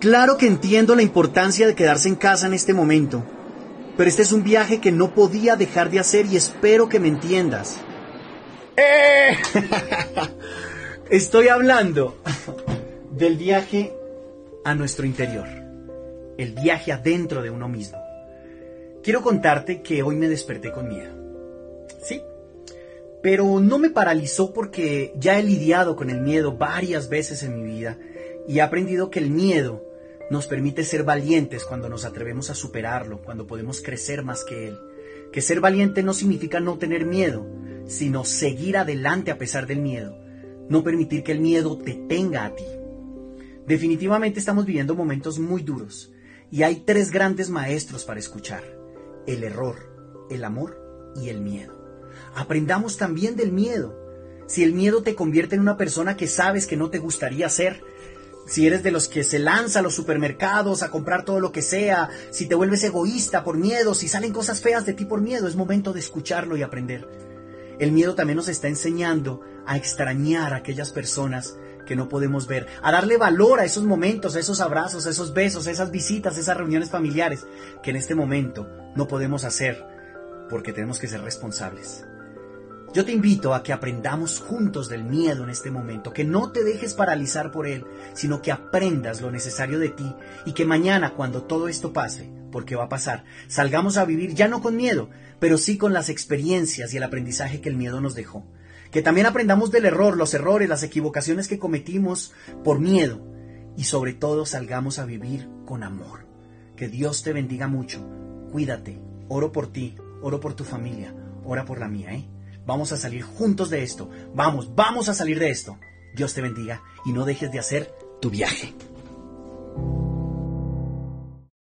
Claro que entiendo la importancia de quedarse en casa en este momento, pero este es un viaje que no podía dejar de hacer y espero que me entiendas. ¡Eh! Estoy hablando del viaje a nuestro interior, el viaje adentro de uno mismo. Quiero contarte que hoy me desperté con miedo. Sí, pero no me paralizó porque ya he lidiado con el miedo varias veces en mi vida y he aprendido que el miedo nos permite ser valientes cuando nos atrevemos a superarlo, cuando podemos crecer más que él. Que ser valiente no significa no tener miedo, sino seguir adelante a pesar del miedo, no permitir que el miedo te tenga a ti. Definitivamente estamos viviendo momentos muy duros y hay tres grandes maestros para escuchar, el error, el amor y el miedo. Aprendamos también del miedo. Si el miedo te convierte en una persona que sabes que no te gustaría ser, si eres de los que se lanza a los supermercados a comprar todo lo que sea, si te vuelves egoísta por miedo, si salen cosas feas de ti por miedo, es momento de escucharlo y aprender. El miedo también nos está enseñando a extrañar a aquellas personas que no podemos ver, a darle valor a esos momentos, a esos abrazos, a esos besos, a esas visitas, a esas reuniones familiares que en este momento no podemos hacer porque tenemos que ser responsables. Yo te invito a que aprendamos juntos del miedo en este momento, que no te dejes paralizar por él, sino que aprendas lo necesario de ti y que mañana cuando todo esto pase, porque va a pasar, salgamos a vivir ya no con miedo, pero sí con las experiencias y el aprendizaje que el miedo nos dejó. Que también aprendamos del error, los errores, las equivocaciones que cometimos por miedo y sobre todo salgamos a vivir con amor. Que Dios te bendiga mucho. Cuídate. Oro por ti, oro por tu familia, ora por la mía, ¿eh? Vamos a salir juntos de esto. Vamos, vamos a salir de esto. Dios te bendiga y no dejes de hacer tu viaje.